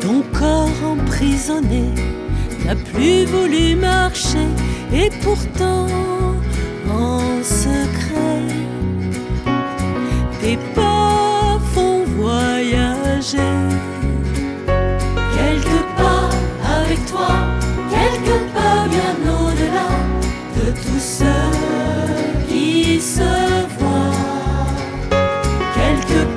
Ton corps emprisonné n'a plus voulu marcher et pourtant en secret tes pas font voyager. De tout ce qui se voit. Quelque